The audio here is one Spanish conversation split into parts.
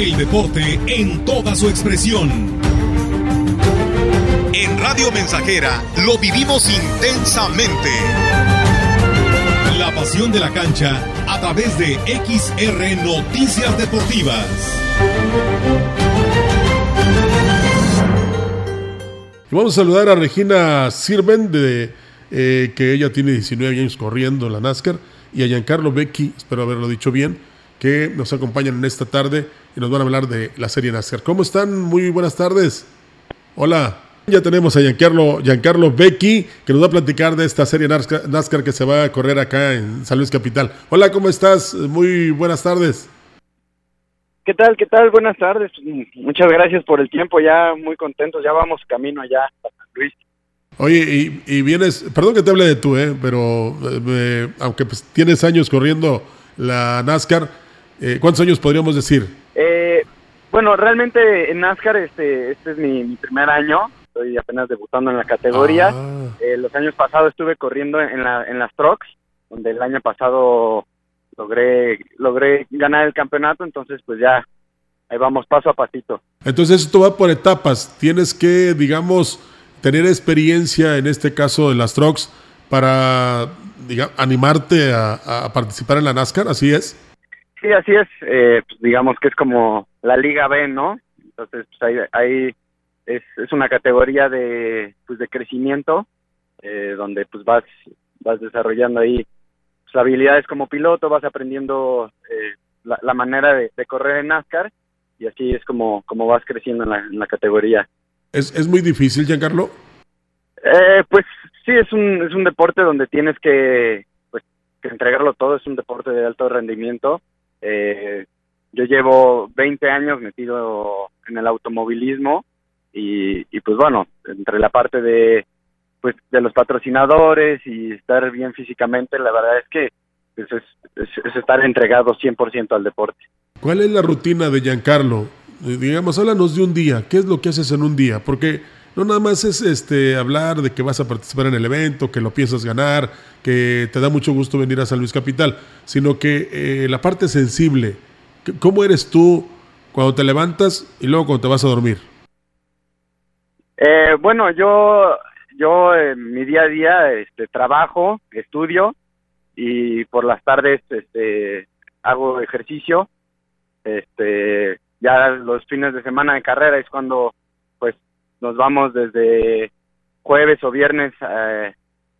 El deporte en toda su expresión. En Radio Mensajera lo vivimos intensamente. La pasión de la cancha a través de XR Noticias Deportivas. vamos a saludar a Regina Sirven, de, eh, que ella tiene 19 años corriendo en la NASCAR, y a Giancarlo Becchi, espero haberlo dicho bien, que nos acompañan en esta tarde y nos van a hablar de la serie NASCAR. ¿Cómo están? Muy buenas tardes. Hola. Ya tenemos a Giancarlo, Giancarlo Becchi, que nos va a platicar de esta serie NASCAR que se va a correr acá en San Luis Capital. Hola, ¿cómo estás? Muy buenas tardes. ¿Qué tal? ¿Qué tal? Buenas tardes. Muchas gracias por el tiempo. Ya muy contentos. Ya vamos camino allá a San Luis. Oye, y, vienes, perdón que te hable de tú, ¿eh? pero eh, aunque pues, tienes años corriendo la NASCAR, eh, ¿cuántos años podríamos decir? Eh, bueno, realmente en NASCAR este, este es mi, primer año. Estoy apenas debutando en la categoría. Ah. los años pasados estuve corriendo en, la, en las trucks, donde el año pasado logré logré ganar el campeonato, entonces pues ya ahí vamos paso a pasito. Entonces esto va por etapas, tienes que digamos tener experiencia en este caso de las trucks para digamos, animarte a, participar en la NASCAR, ¿así es? Sí, así es, eh, pues, digamos que es como la Liga B, ¿no? Entonces pues ahí, ahí es, es una categoría de pues de crecimiento eh, donde pues vas vas desarrollando ahí pues, habilidades como piloto, vas aprendiendo eh, la, manera de, correr en NASCAR y así es como, como vas creciendo en la, categoría. ¿Es, ¿Es muy difícil, Giancarlo? Eh, pues sí, es un, es un deporte donde tienes que, pues, que entregarlo todo, es un deporte de alto rendimiento. Eh, yo llevo 20 años metido en el automovilismo y, y pues bueno, entre la parte de pues de los patrocinadores y estar bien físicamente, la verdad es que pues, es, estar entregado 100% al deporte. ¿Cuál es la rutina de Giancarlo? Eh, digamos, háblanos de un día. ¿Qué es lo que haces en un día? Porque no nada más es este hablar de que vas a participar en el evento, que lo piensas ganar, que te da mucho gusto venir a San Luis Capital, sino que eh, la parte sensible, ¿cómo eres tú cuando te levantas y luego cuando te vas a dormir? Eh, bueno, yo yo en mi día a día este, trabajo, estudio y por las tardes este, hago ejercicio. Este, ya los fines de semana de carrera es cuando nos vamos desde jueves o viernes eh,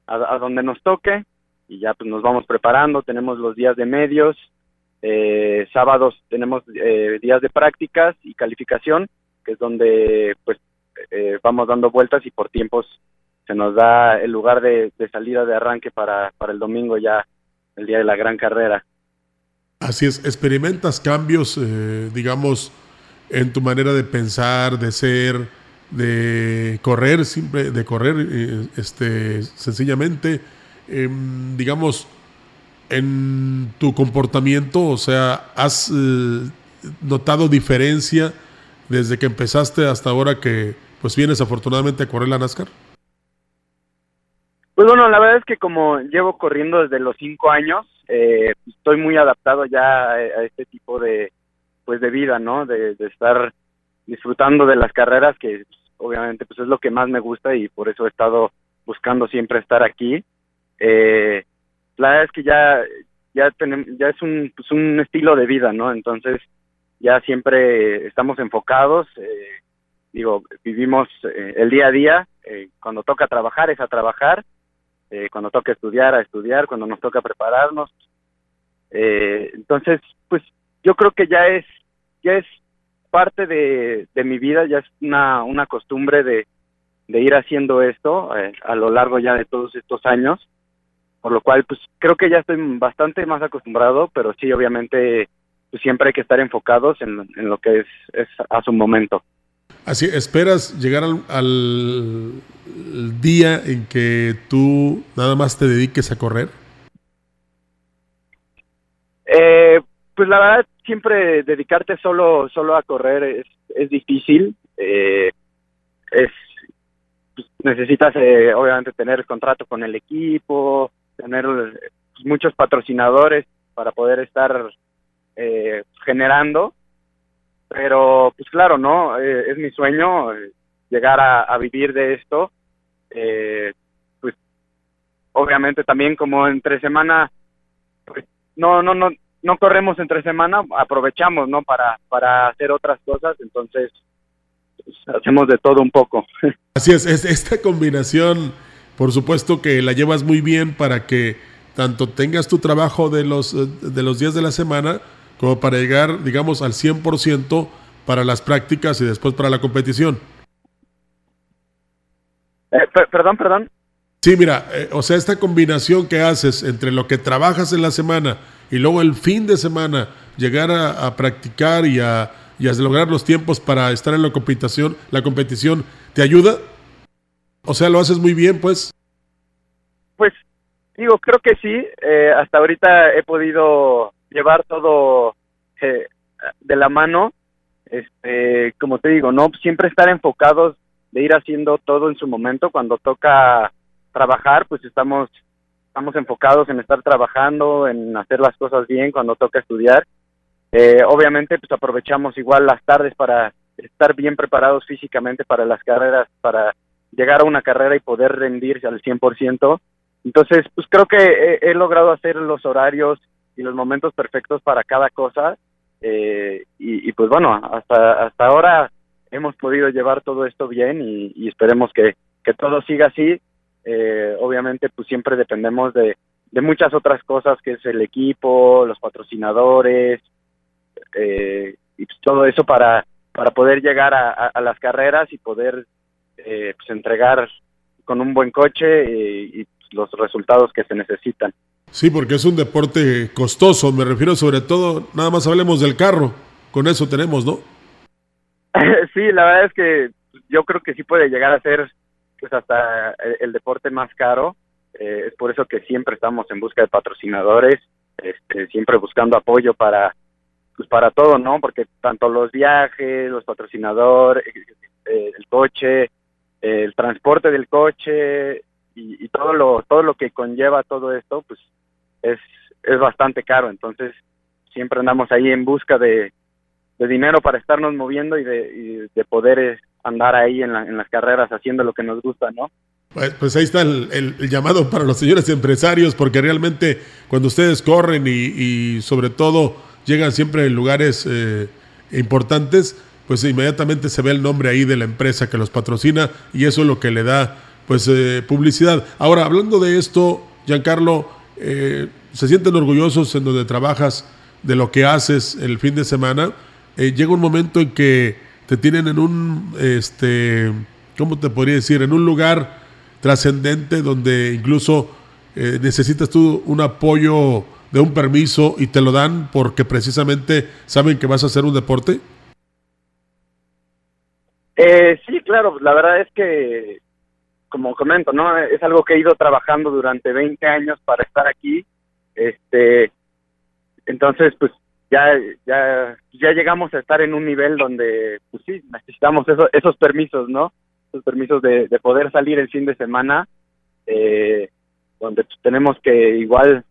a, donde nos toque y ya pues nos vamos preparando, tenemos los días de medios, eh, sábados tenemos eh, días de prácticas y calificación, que es donde pues vamos dando vueltas y por tiempos se nos da el lugar de, salida de arranque para, para el domingo ya, el día de la gran carrera. Así es, experimentas cambios, eh, digamos, en tu manera de pensar, de ser, de correr, simple, de correr, eh, este, sencillamente, em, digamos, en tu comportamiento, o sea, has eh, notado diferencia desde que empezaste hasta ahora que, pues, vienes afortunadamente a correr la NASCAR. Pues bueno, la verdad es que como llevo corriendo desde los cinco años, eh, estoy muy adaptado ya a, este tipo de, pues de vida, ¿no? De, estar disfrutando de las carreras, que obviamente pues es lo que más me gusta y por eso he estado buscando siempre estar aquí. Eh, la verdad es que ya ya tenemos, ya es un, pues un estilo de vida, ¿no? Entonces ya siempre estamos enfocados, eh, digo, vivimos el día a día, cuando toca trabajar es a trabajar eh, cuando toca estudiar, a estudiar, cuando nos toca prepararnos. Eh, entonces, pues yo creo que ya es, ya es parte de, de mi vida, ya es una, una costumbre de, de ir haciendo esto eh, a lo largo ya de todos estos años, por lo cual pues creo que ya estoy bastante más acostumbrado, pero sí obviamente pues siempre hay que estar enfocados en, en lo que es, es a su momento. Así, ¿esperas llegar al, día en que tú nada más te dediques a correr? Eh, pues la verdad, siempre dedicarte solo, solo a correr es, es difícil. Eh, es pues, necesitas eh, obviamente tener contrato con el equipo, tener pues, muchos patrocinadores para poder estar generando pero pues claro, ¿no? Eh, es mi sueño eh, llegar a, vivir de esto. Eh, pues obviamente también como entre semana, pues, no, no, no, no corremos entre semana, aprovechamos, ¿no? Para, para hacer otras cosas, entonces pues, hacemos de todo un poco. Así es, es, esta combinación, por supuesto que la llevas muy bien para que tanto tengas tu trabajo de los, de los días de la semana, como para llegar, digamos, al 100% para las prácticas y después para la competición. Eh, perdón, perdón. Sí, mira, eh, o sea, esta combinación que haces entre lo que trabajas en la semana y luego el fin de semana, llegar a, practicar y a, y a, lograr los tiempos para estar en la competición, la competición, ¿te ayuda? O sea, lo haces muy bien, pues. Pues, digo, creo que sí. Eh, hasta ahorita he podido llevar todo eh, de la mano. Este, como te digo, no siempre estar enfocados de ir haciendo todo en su momento. Cuando toca trabajar, pues estamos estamos enfocados en estar trabajando, en hacer las cosas bien cuando toca estudiar. Eh, obviamente, pues aprovechamos igual las tardes para estar bien preparados físicamente para las carreras, para llegar a una carrera y poder rendirse al 100%. Entonces, pues creo que he logrado hacer los horarios y los momentos perfectos para cada cosa. Eh, y, pues bueno, hasta, hasta ahora hemos podido llevar todo esto bien y, esperemos que, que, todo siga así. Eh, obviamente pues siempre dependemos de, de, muchas otras cosas que es el equipo, los patrocinadores eh, y pues todo eso para, para poder llegar a, las carreras y poder pues entregar con un buen coche y, y los resultados que se necesitan. Sí, porque es un deporte costoso, me refiero sobre todo, nada más hablemos del carro, con eso tenemos, ¿no? sí, la verdad es que yo creo que sí puede llegar a ser pues hasta el, deporte más caro, eh, es por eso que siempre estamos en busca de patrocinadores, este, siempre buscando apoyo para pues para todo, ¿no? Porque tanto los viajes, los patrocinadores, eh, el coche, el transporte del coche y, y, todo lo todo lo que conlleva todo esto, pues es, es bastante caro, entonces siempre andamos ahí en busca de, de dinero para estarnos moviendo y de, de poder eh, andar ahí en, en, las carreras haciendo lo que nos gusta, ¿no? Pues, pues ahí está el, llamado para los señores empresarios, porque realmente cuando ustedes corren y, sobre todo llegan siempre en lugares eh, importantes, pues inmediatamente se ve el nombre ahí de la empresa que los patrocina y eso es lo que le da pues eh, publicidad. Ahora, hablando de esto, Giancarlo, eh, se sienten orgullosos en donde trabajas de lo que haces el fin de semana, llega un momento en que te tienen en un, este, ¿cómo te podría decir? En un lugar trascendente donde incluso eh, necesitas tú un apoyo de un permiso y te lo dan porque precisamente saben que vas a hacer un deporte? sí, claro, la verdad es que como comento, ¿no? Es algo que he ido trabajando durante 20 años para estar aquí. Este, entonces, pues ya, ya, ya llegamos a estar en un nivel donde, pues sí, necesitamos esos, permisos, ¿no? Esos permisos de, de poder salir el fin de semana, eh, donde pues, tenemos que igual,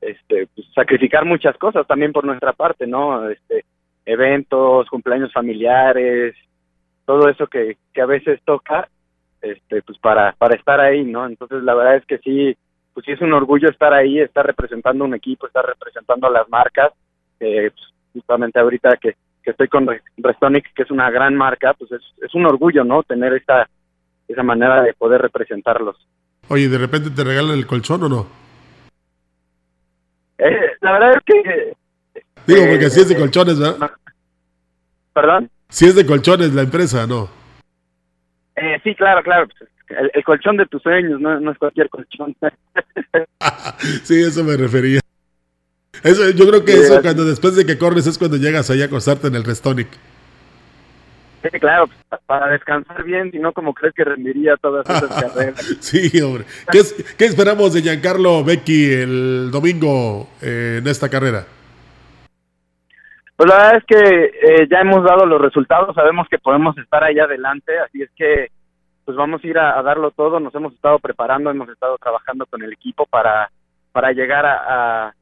este, pues, sacrificar muchas cosas también por nuestra parte, ¿no? Este, eventos, cumpleaños familiares, todo eso que, que a veces toca este pues para para estar ahí no entonces la verdad es que sí pues sí es un orgullo estar ahí estar representando un equipo estar representando a las marcas eh, pues, justamente ahorita que, que estoy con Restonic que es una gran marca pues es, es un orgullo no tener esta esa manera de poder representarlos oye de repente te regalan el colchón o no eh, la verdad es que digo porque si es de eh, colchones ¿verdad? perdón si es de colchones la empresa no eh, sí, claro, claro. Pues, el, colchón de tus sueños, no, es cualquier colchón. sí, eso me refería. Eso, yo creo que eso cuando después de que corres es cuando llegas ahí a acostarte en el Restonic. Sí, claro, pues, para descansar bien, si no, como crees que rendiría todas esas carreras. sí, hombre. ¿Qué, esperamos de Giancarlo Becky el domingo eh, en esta carrera? Pues la verdad es que eh, ya hemos dado los resultados, sabemos que podemos estar ahí adelante, así es que pues vamos a ir a, darlo todo, nos hemos estado preparando, hemos estado trabajando con el equipo para, para llegar a,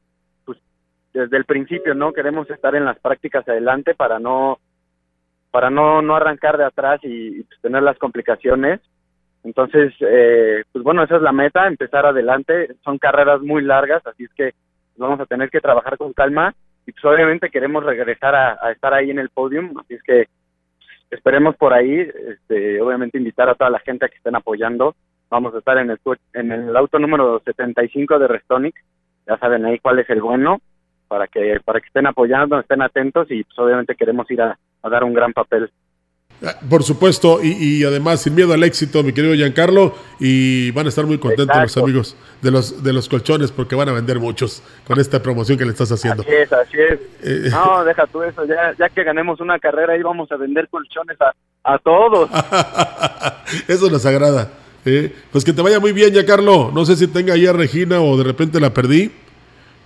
desde el principio, ¿no? Queremos estar en las prácticas adelante para no para no, no arrancar de atrás y, pues, tener las complicaciones. Entonces, eh, pues bueno, esa es la meta, empezar adelante. Son carreras muy largas, así es que vamos a tener que trabajar con calma y pues obviamente queremos regresar a, estar ahí en el podium, así es que esperemos por ahí, este, obviamente invitar a toda la gente a que estén apoyando. Vamos a estar en el en el auto número 75 de Restonic, ya saben ahí cuál es el bueno para que para que estén apoyando, estén atentos y pues obviamente queremos ir a dar un gran papel Ah, por supuesto, y, además sin miedo al éxito, mi querido Giancarlo, y van a estar muy contentos los amigos de los de los colchones porque van a vender muchos con esta promoción que le estás haciendo. Así es, así es. Eh, no, deja tú eso, ya, ya que ganemos una carrera ahí vamos a vender colchones a, a todos. eso nos agrada. ¿eh? Pues que te vaya muy bien, Giancarlo. No sé si tenga ahí a Regina o de repente la perdí,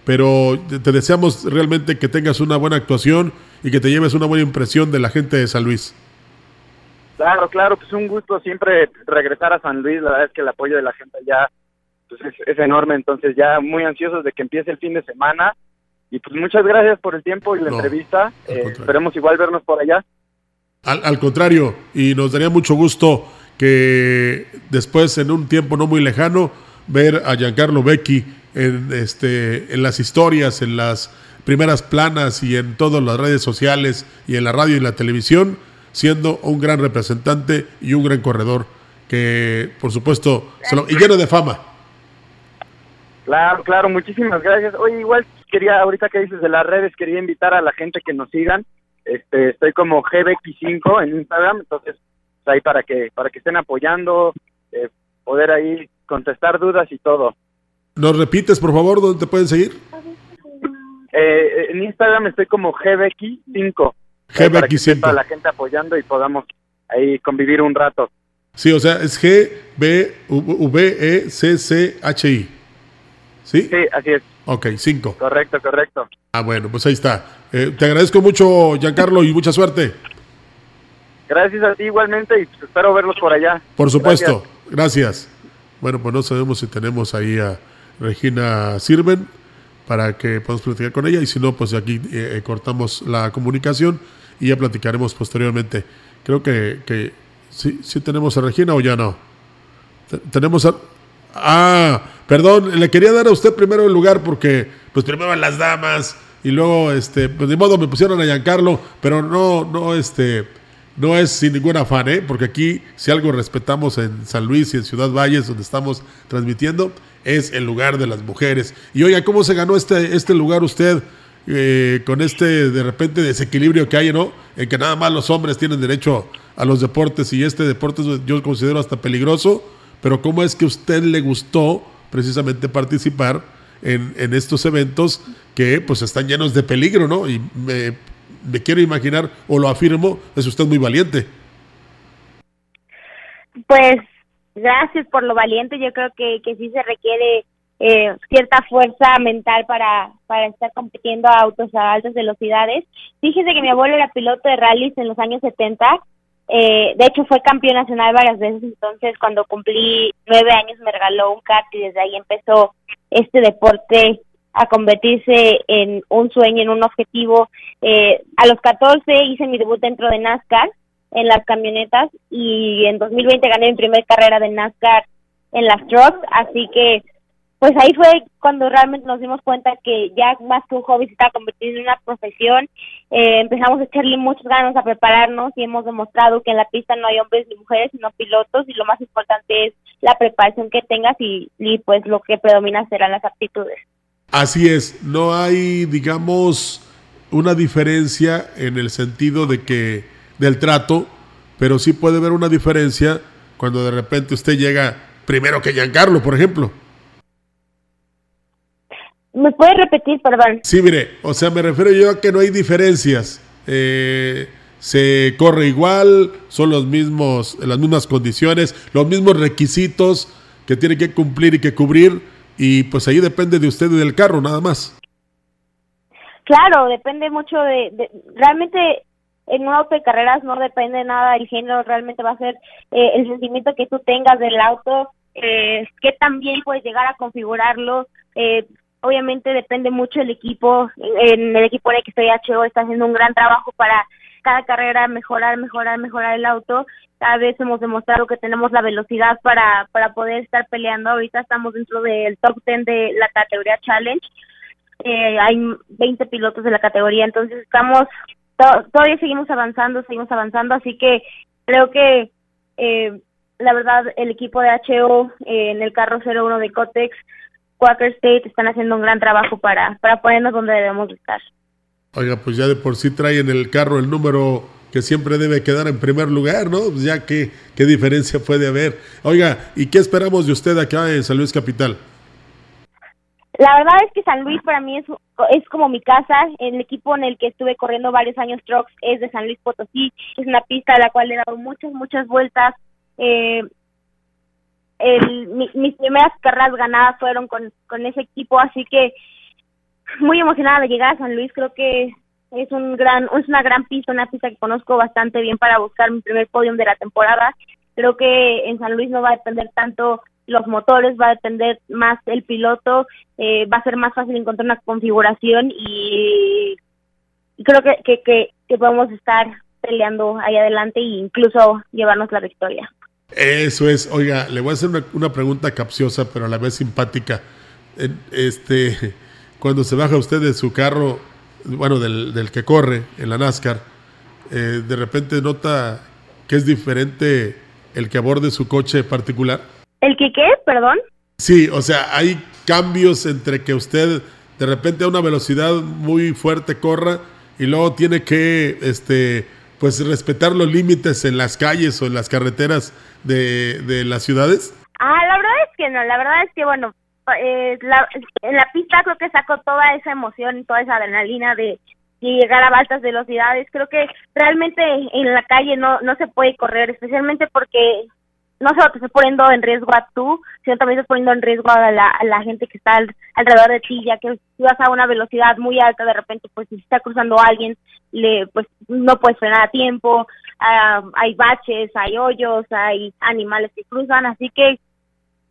pero te deseamos realmente que tengas una buena actuación y que te lleves una buena impresión de la gente de San Luis. Claro, claro, pues un gusto siempre regresar a San Luis, la verdad es que el apoyo de la gente ya pues es, enorme, entonces ya muy ansiosos de que empiece el fin de semana y pues muchas gracias por el tiempo y la entrevista, eh, esperemos igual vernos por allá. Al, contrario, y nos daría mucho gusto que después, en un tiempo no muy lejano, ver a Giancarlo Becchi en, este, en las historias, en las primeras planas y en todas las redes sociales y en la radio y la televisión siendo un gran representante y un gran corredor que, por supuesto, y lleno de fama. Claro, claro, muchísimas gracias. Oye, igual quería, ahorita que dices de las redes, quería invitar a la gente que nos sigan. Este, estoy como GBX5 en Instagram, entonces pues, ahí para que para que estén apoyando, eh, poder ahí contestar dudas y todo. ¿Nos repites, por favor, dónde te pueden seguir? Eh, en Instagram estoy como GBX5 para que sepa la gente apoyando y podamos ahí convivir un rato. Sí, o sea, es G B V E C C H I. ¿Sí? Sí, así es. Ok, 5. Correcto, correcto. Ah, bueno, pues ahí está. Eh, te agradezco mucho, Giancarlo, y mucha suerte. Gracias a ti igualmente y pues, espero verlos por allá. Por supuesto, gracias. Bueno, pues no sabemos si tenemos ahí a Regina Sirven para que podamos platicar con ella y si no, pues aquí eh, eh, cortamos la comunicación y ya platicaremos posteriormente. Creo que, que sí, sí tenemos a Regina o ya no. tenemos a... Ah, perdón, le quería dar a usted primero el lugar porque pues primero las damas y luego este pues de modo me pusieron a Giancarlo, pero no no este no es sin ningún afán, ¿eh? porque aquí si algo respetamos en San Luis y en Ciudad Valles donde estamos transmitiendo es el lugar de las mujeres. Y oiga, ¿cómo se ganó este este lugar usted? Eh, con este de repente desequilibrio que hay, ¿no? En que nada más los hombres tienen derecho a los deportes y este deporte yo considero hasta peligroso, pero ¿cómo es que a usted le gustó precisamente participar en, en estos eventos que pues están llenos de peligro, ¿no? Y me, me quiero imaginar, o lo afirmo, es usted muy valiente. Pues gracias por lo valiente, yo creo que, que sí se requiere eh, cierta fuerza mental para, para estar compitiendo a autos a altas velocidades. Fíjese que mi abuelo era piloto de rallies en los años 70, eh, de hecho fue campeón nacional varias veces, entonces cuando cumplí nueve años me regaló un kart y desde ahí empezó este deporte a convertirse en un sueño, en un objetivo. Eh, a los 14 hice mi debut dentro de NASCAR en las camionetas y en 2020 gané mi primera carrera de NASCAR en las trucks, así que pues ahí fue cuando realmente nos dimos cuenta que ya más que un hobby se estaba convirtiendo en una profesión. Eh, empezamos a echarle muchas ganas a prepararnos y hemos demostrado que en la pista no hay hombres ni mujeres, sino pilotos y lo más importante es la preparación que tengas y, y pues lo que predomina serán las aptitudes. Así es, no hay, digamos, una diferencia en el sentido de que del trato, pero sí puede haber una diferencia cuando de repente usted llega primero que Giancarlo, por ejemplo. ¿Me puede repetir, perdón? Sí, mire, o sea, me refiero yo a que no hay diferencias. Eh, se corre igual, son los mismos, las mismas condiciones, los mismos requisitos que tiene que cumplir y que cubrir, y pues ahí depende de usted y del carro, nada más. Claro, depende mucho de, realmente en un auto de carreras no depende nada del género, realmente va a ser eh, el sentimiento que tú tengas del auto, eh, que también puedes llegar a configurarlo, eh, obviamente depende mucho equipo. El equipo en el que estoy HO está haciendo un gran trabajo para cada carrera mejorar, mejorar, mejorar el auto. Cada vez hemos demostrado que tenemos la velocidad para, para poder estar peleando. Ahorita estamos dentro del top 10 de la categoría Challenge. Eh, hay 20 pilotos de la categoría, entonces estamos, todavía seguimos avanzando, seguimos avanzando, así que creo que eh, la verdad el equipo de HO eh, en el carro 01 de Cotex, Quaker State están haciendo un gran trabajo para, para ponernos donde debemos estar. Oiga, pues ya de por sí trae en el carro el número que siempre debe quedar en primer lugar, ¿no? Pues ya que, qué diferencia puede haber. Oiga, ¿y qué esperamos de usted acá en San Luis Capital? La verdad es que San Luis para mí es, es como mi casa. El equipo en el que estuve corriendo varios años trucks es de San Luis Potosí. Es una pista a la cual he dado muchas, muchas vueltas. Eh, el, mis primeras carreras ganadas fueron con, con ese equipo, así que muy emocionada de llegar a San Luis, creo que es un gran es una gran pista, una pista que conozco bastante bien para buscar mi primer podium de la temporada. Creo que en San Luis no va a depender tanto los motores, va a depender más el piloto, eh, va a ser más fácil encontrar una configuración y, creo que, que, que, que, podemos estar peleando ahí adelante e incluso llevarnos la victoria. Eso es, oiga, le voy a hacer una, pregunta capciosa pero a la vez simpática. Este cuando se baja usted de su carro, bueno, del, del que corre en la NASCAR, eh, de repente nota que es diferente el que aborde su coche particular? ¿El que qué? Perdón. Sí, o sea, hay cambios entre que usted de repente a una velocidad muy fuerte corra y luego tiene que este pues respetar los límites en las calles o en las carreteras de, de las ciudades. Ah, la verdad es que no, la verdad es que bueno, eh, la, en la pista creo que sacó toda esa emoción y toda esa adrenalina de, llegar a altas velocidades. Creo que realmente en la calle no, no se puede correr, especialmente porque no solo te estás poniendo en riesgo a tú, sino también estás poniendo en riesgo a la, a la gente que está alrededor de ti, ya que si vas a una velocidad muy alta, de repente, pues si está cruzando a alguien, le, pues no puedes frenar a tiempo, ah, hay baches, hay hoyos, hay animales que cruzan, así que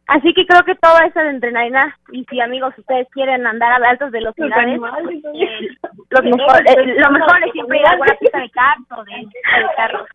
Así que creo que todo eso de adrenalina, y si amigos ustedes quieren andar a altas velocidades, eh, lo, mejor, eh, lo mejor es siempre ir a alguna pista de carro de, de carro.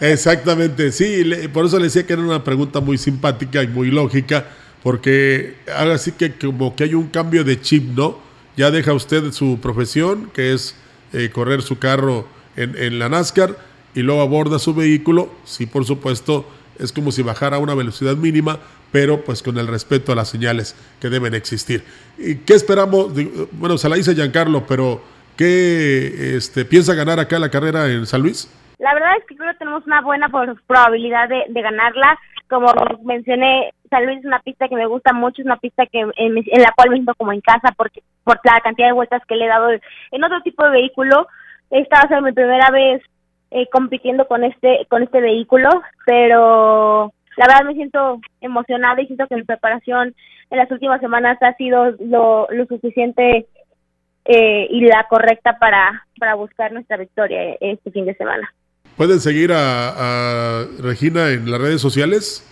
Exactamente, sí, por eso le decía que era una pregunta muy simpática y muy lógica, porque ahora sí que como que hay un cambio de chip, ¿no? Ya deja usted su profesión, que es eh, correr su carro en, la NASCAR, y luego aborda su vehículo, sí, por supuesto, es como si bajara a una velocidad mínima, pero pues con el respeto a las señales que deben existir. ¿Y qué esperamos? Bueno, se la dice Giancarlo, pero ¿qué este, piensa ganar acá la carrera en San Luis? La verdad es que creo que tenemos una buena probabilidad de, ganarla. Como mencioné, San Luis es una pista que me gusta mucho, es una pista que en, la cual me siento como en casa porque por la cantidad de vueltas que le he dado en otro tipo de vehículo. Esta va a ser mi primera vez eh, compitiendo con este con este vehículo, pero la verdad me siento emocionada y siento que mi preparación en las últimas semanas ha sido lo, lo suficiente eh, y la correcta para, para buscar nuestra victoria este fin de semana. ¿Pueden seguir a, a Regina en las redes sociales?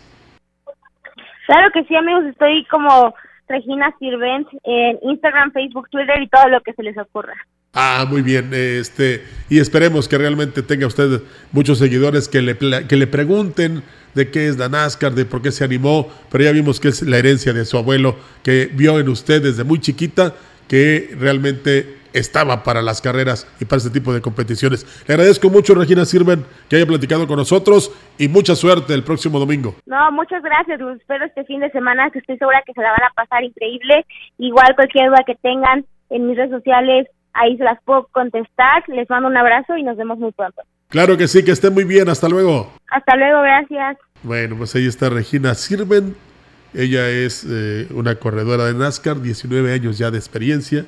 Claro que sí, amigos, estoy como Regina Sirvent en Instagram, Facebook, Twitter y todo lo que se les ocurra. Ah, muy bien. Este, y esperemos que realmente tenga usted muchos seguidores que le, que le pregunten de qué es la NASCAR, de por qué se animó, pero ya vimos que es la herencia de su abuelo que vio en usted desde muy chiquita que realmente estaba para las carreras y para este tipo de competiciones. Le agradezco mucho, Regina Sirven, que haya platicado con nosotros y mucha suerte el próximo domingo. No, muchas gracias. espero este fin de semana, que estoy segura que se la van a pasar increíble. Igual cualquier duda que tengan en mis redes sociales, ahí se las puedo contestar. Les mando un abrazo y nos vemos muy pronto. Claro que sí, que esté muy bien. Hasta luego. Hasta luego, gracias. Bueno, pues ahí está Regina Sirven. Ella es eh, una corredora de NASCAR, 19 años ya de experiencia.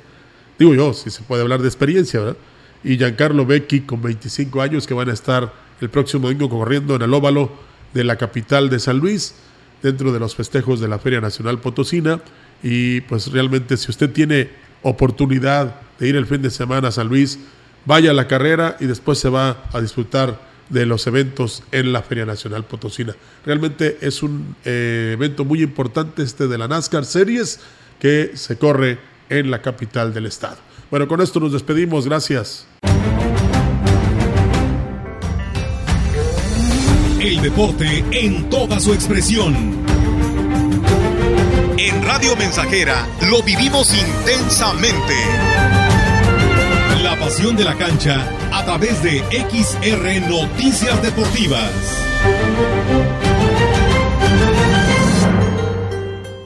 Digo yo, si se puede hablar de experiencia, ¿verdad? Y Giancarlo Becchi con 25 años que van a estar el próximo domingo corriendo en el óvalo de la capital de San Luis, dentro de los festejos de la Feria Nacional Potosina. Y pues realmente si usted tiene oportunidad de ir el fin de semana a San Luis, vaya a la carrera y después se va a disfrutar de los eventos en la Feria Nacional Potosina. Realmente es un eh, evento muy importante este de la NASCAR Series que se corre en la capital del estado. Bueno, con esto nos despedimos. Gracias. El deporte en toda su expresión. En Radio Mensajera lo vivimos intensamente. La pasión de la cancha a través de XR Noticias Deportivas.